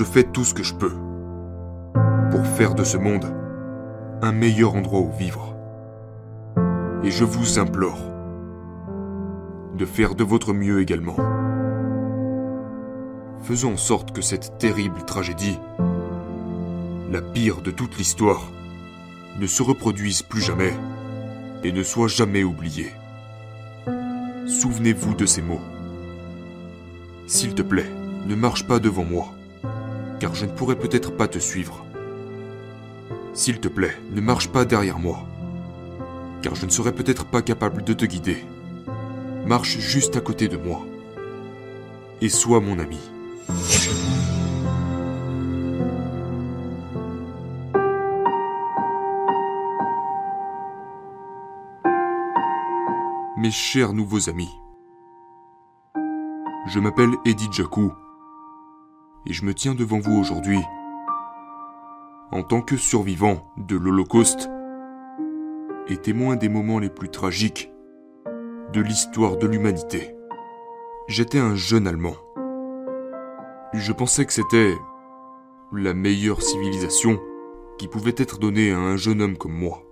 je fais tout ce que je peux pour faire de ce monde un meilleur endroit où vivre. Et je vous implore de faire de votre mieux également. Faisons en sorte que cette terrible tragédie, la pire de toute l'histoire, ne se reproduise plus jamais et ne soit jamais oubliée. Souvenez-vous de ces mots. S'il te plaît, ne marche pas devant moi, car je ne pourrai peut-être pas te suivre. S'il te plaît, ne marche pas derrière moi, car je ne serai peut-être pas capable de te guider. Marche juste à côté de moi, et sois mon ami. Mes chers nouveaux amis, je m'appelle Eddie Jaku et je me tiens devant vous aujourd'hui en tant que survivant de l'Holocauste et témoin des moments les plus tragiques de l'histoire de l'humanité. J'étais un jeune Allemand. Je pensais que c'était la meilleure civilisation qui pouvait être donnée à un jeune homme comme moi.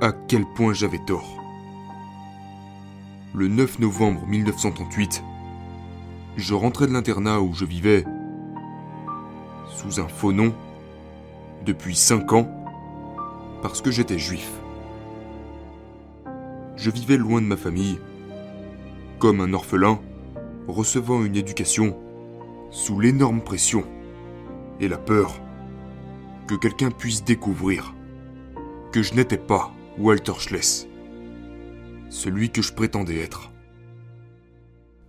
À quel point j'avais tort. Le 9 novembre 1938, je rentrais de l'internat où je vivais sous un faux nom depuis cinq ans parce que j'étais juif. Je vivais loin de ma famille, comme un orphelin, recevant une éducation sous l'énorme pression et la peur que quelqu'un puisse découvrir que je n'étais pas Walter Schless, celui que je prétendais être.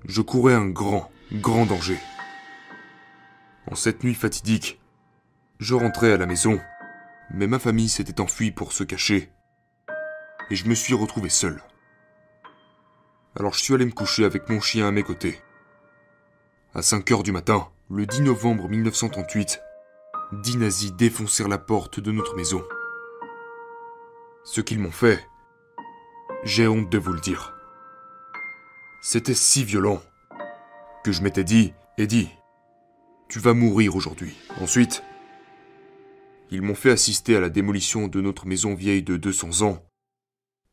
Je courais un grand, grand danger. En cette nuit fatidique, je rentrais à la maison, mais ma famille s'était enfuie pour se cacher, et je me suis retrouvé seul. Alors je suis allé me coucher avec mon chien à mes côtés. À 5 heures du matin, le 10 novembre 1938, dix nazis défoncèrent la porte de notre maison. Ce qu'ils m'ont fait, j'ai honte de vous le dire. C'était si violent que je m'étais dit, Eddie, tu vas mourir aujourd'hui. Ensuite, ils m'ont fait assister à la démolition de notre maison vieille de 200 ans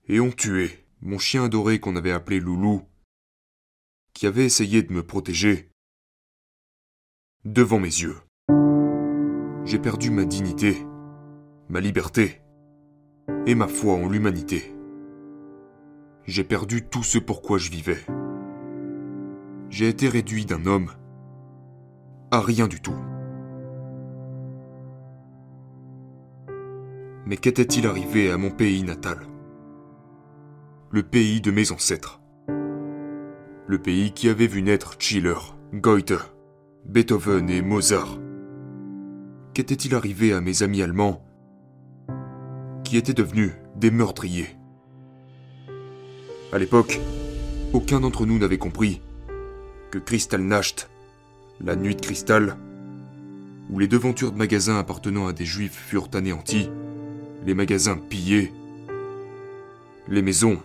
et ont tué mon chien adoré qu'on avait appelé Loulou, qui avait essayé de me protéger devant mes yeux. J'ai perdu ma dignité, ma liberté et ma foi en l'humanité. J'ai perdu tout ce pourquoi je vivais. J'ai été réduit d'un homme à rien du tout. Mais qu'était-il arrivé à mon pays natal? Le pays de mes ancêtres. Le pays qui avait vu naître Schiller, Goethe, Beethoven et Mozart. Qu'était-il arrivé à mes amis allemands? Qui étaient devenus des meurtriers? À l'époque, aucun d'entre nous n'avait compris que Kristallnacht, la nuit de cristal, où les devantures de magasins appartenant à des juifs furent anéanties, les magasins pillés, les maisons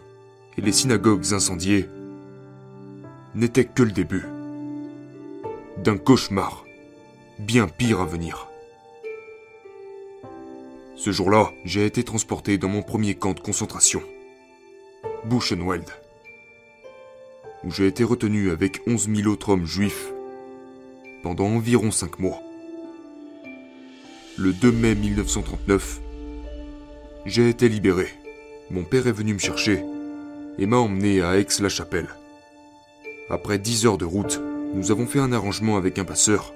et les synagogues incendiées, n'étaient que le début d'un cauchemar bien pire à venir. Ce jour-là, j'ai été transporté dans mon premier camp de concentration, Buchenwald, où j'ai été retenu avec 11 000 autres hommes juifs pendant environ 5 mois. Le 2 mai 1939, j'ai été libéré. Mon père est venu me chercher et m'a emmené à Aix-la-Chapelle. Après 10 heures de route, nous avons fait un arrangement avec un passeur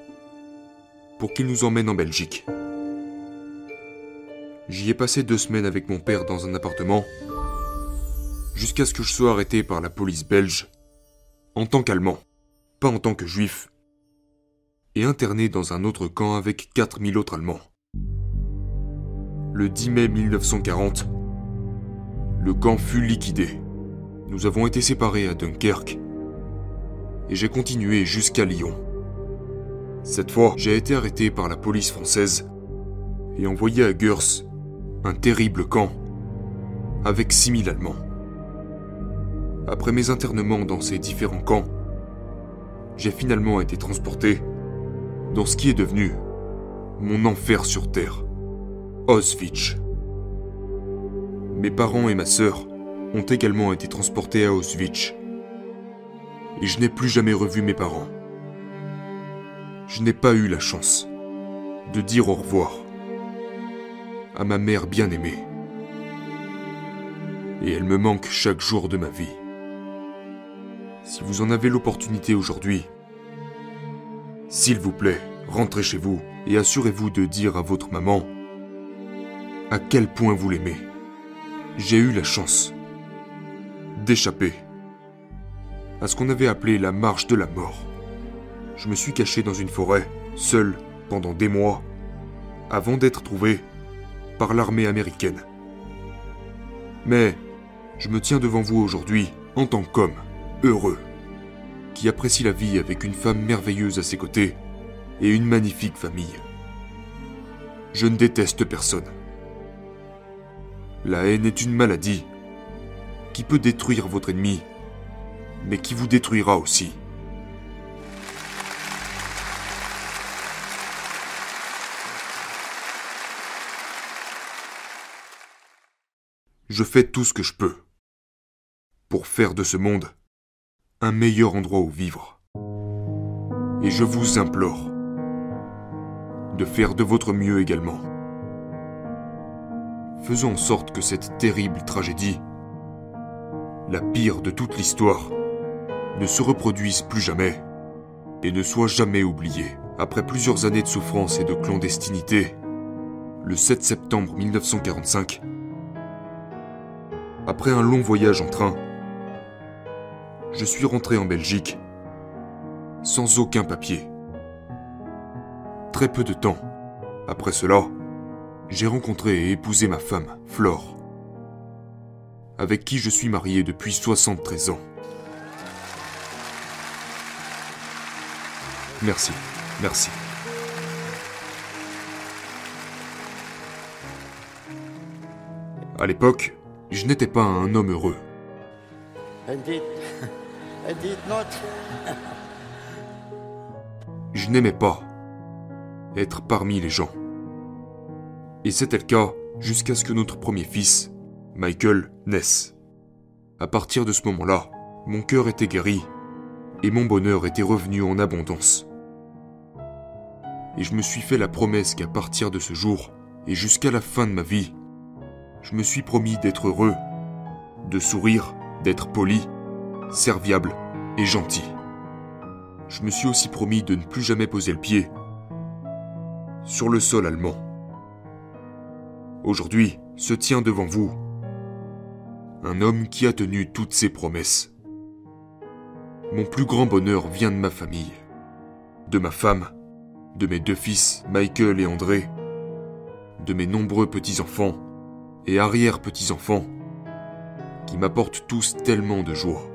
pour qu'il nous emmène en Belgique. J'y ai passé deux semaines avec mon père dans un appartement, jusqu'à ce que je sois arrêté par la police belge, en tant qu'Allemand, pas en tant que Juif, et interné dans un autre camp avec 4000 autres Allemands. Le 10 mai 1940, le camp fut liquidé. Nous avons été séparés à Dunkerque et j'ai continué jusqu'à Lyon. Cette fois, j'ai été arrêté par la police française et envoyé à Gurs, un terrible camp, avec 6000 Allemands. Après mes internements dans ces différents camps, j'ai finalement été transporté dans ce qui est devenu mon enfer sur Terre, Auschwitz. Mes parents et ma sœur ont également été transportés à Auschwitz. Et je n'ai plus jamais revu mes parents. Je n'ai pas eu la chance de dire au revoir à ma mère bien-aimée. Et elle me manque chaque jour de ma vie. Si vous en avez l'opportunité aujourd'hui, s'il vous plaît, rentrez chez vous et assurez-vous de dire à votre maman à quel point vous l'aimez. J'ai eu la chance d'échapper à ce qu'on avait appelé la marche de la mort. Je me suis caché dans une forêt, seul, pendant des mois, avant d'être trouvé par l'armée américaine. Mais je me tiens devant vous aujourd'hui en tant qu'homme heureux, qui apprécie la vie avec une femme merveilleuse à ses côtés et une magnifique famille. Je ne déteste personne. La haine est une maladie qui peut détruire votre ennemi, mais qui vous détruira aussi. Je fais tout ce que je peux pour faire de ce monde un meilleur endroit où vivre. Et je vous implore de faire de votre mieux également. Faisons en sorte que cette terrible tragédie, la pire de toute l'histoire, ne se reproduise plus jamais et ne soit jamais oubliée. Après plusieurs années de souffrance et de clandestinité, le 7 septembre 1945, après un long voyage en train, je suis rentré en Belgique sans aucun papier. Très peu de temps après cela, j'ai rencontré et épousé ma femme, Flore, avec qui je suis marié depuis 73 ans. Merci, merci. À l'époque, je n'étais pas un homme heureux. Je n'aimais pas être parmi les gens. Et c'était le cas jusqu'à ce que notre premier fils, Michael, naisse. À partir de ce moment-là, mon cœur était guéri et mon bonheur était revenu en abondance. Et je me suis fait la promesse qu'à partir de ce jour et jusqu'à la fin de ma vie, je me suis promis d'être heureux, de sourire, d'être poli, serviable et gentil. Je me suis aussi promis de ne plus jamais poser le pied sur le sol allemand. Aujourd'hui se tient devant vous un homme qui a tenu toutes ses promesses. Mon plus grand bonheur vient de ma famille, de ma femme, de mes deux fils, Michael et André, de mes nombreux petits-enfants et arrière-petits-enfants, qui m'apportent tous tellement de joie.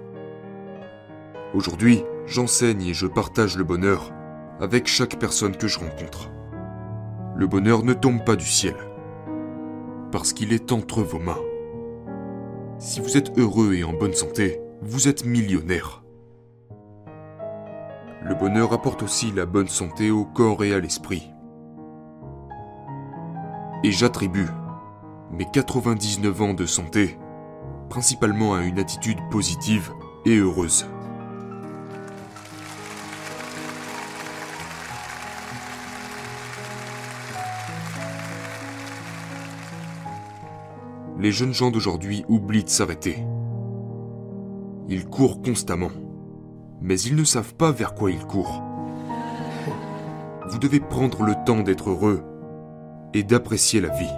Aujourd'hui, j'enseigne et je partage le bonheur avec chaque personne que je rencontre. Le bonheur ne tombe pas du ciel, parce qu'il est entre vos mains. Si vous êtes heureux et en bonne santé, vous êtes millionnaire. Le bonheur apporte aussi la bonne santé au corps et à l'esprit. Et j'attribue mes 99 ans de santé principalement à une attitude positive et heureuse. Les jeunes gens d'aujourd'hui oublient de s'arrêter. Ils courent constamment, mais ils ne savent pas vers quoi ils courent. Vous devez prendre le temps d'être heureux et d'apprécier la vie.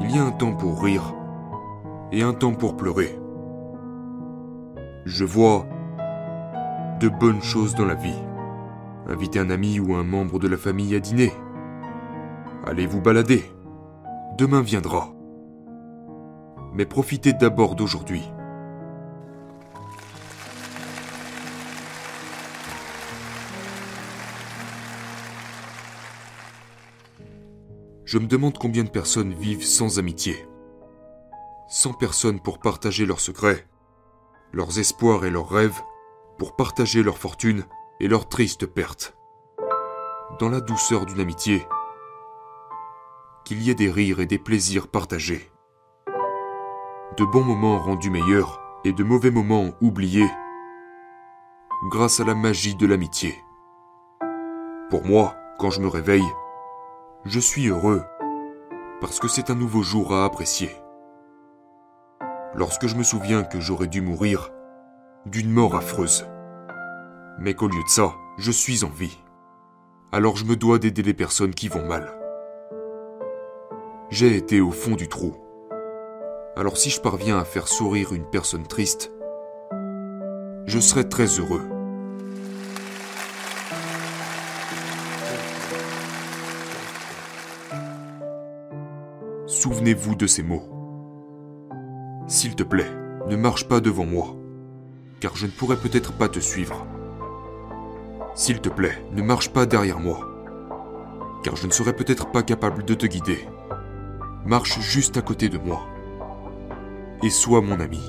Il y a un temps pour rire et un temps pour pleurer. Je vois de bonnes choses dans la vie. Inviter un ami ou un membre de la famille à dîner. Allez vous balader. Demain viendra mais profitez d'abord d'aujourd'hui. Je me demande combien de personnes vivent sans amitié. Sans personne pour partager leurs secrets, leurs espoirs et leurs rêves, pour partager leur fortune et leurs tristes pertes. dans la douceur d'une amitié, qu'il y ait des rires et des plaisirs partagés, de bons moments rendus meilleurs et de mauvais moments oubliés, grâce à la magie de l'amitié. Pour moi, quand je me réveille, je suis heureux, parce que c'est un nouveau jour à apprécier. Lorsque je me souviens que j'aurais dû mourir d'une mort affreuse, mais qu'au lieu de ça, je suis en vie, alors je me dois d'aider les personnes qui vont mal. J'ai été au fond du trou. Alors si je parviens à faire sourire une personne triste, je serai très heureux. Souvenez-vous de ces mots. S'il te plaît, ne marche pas devant moi, car je ne pourrai peut-être pas te suivre. S'il te plaît, ne marche pas derrière moi, car je ne serai peut-être pas capable de te guider. Marche juste à côté de moi, et sois mon ami.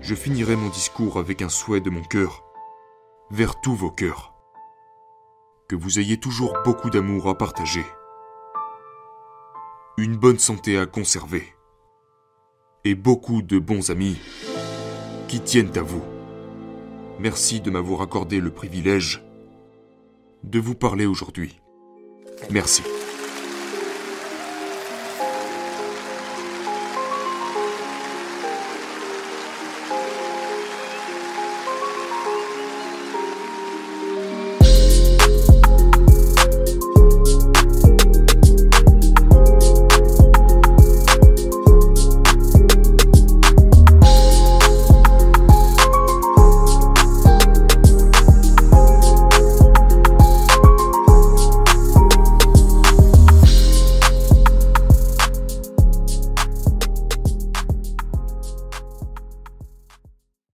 Je finirai mon discours avec un souhait de mon cœur vers tous vos cœurs. Que vous ayez toujours beaucoup d'amour à partager. Une bonne santé à conserver. Et beaucoup de bons amis qui tiennent à vous. Merci de m'avoir accordé le privilège de vous parler aujourd'hui. Merci.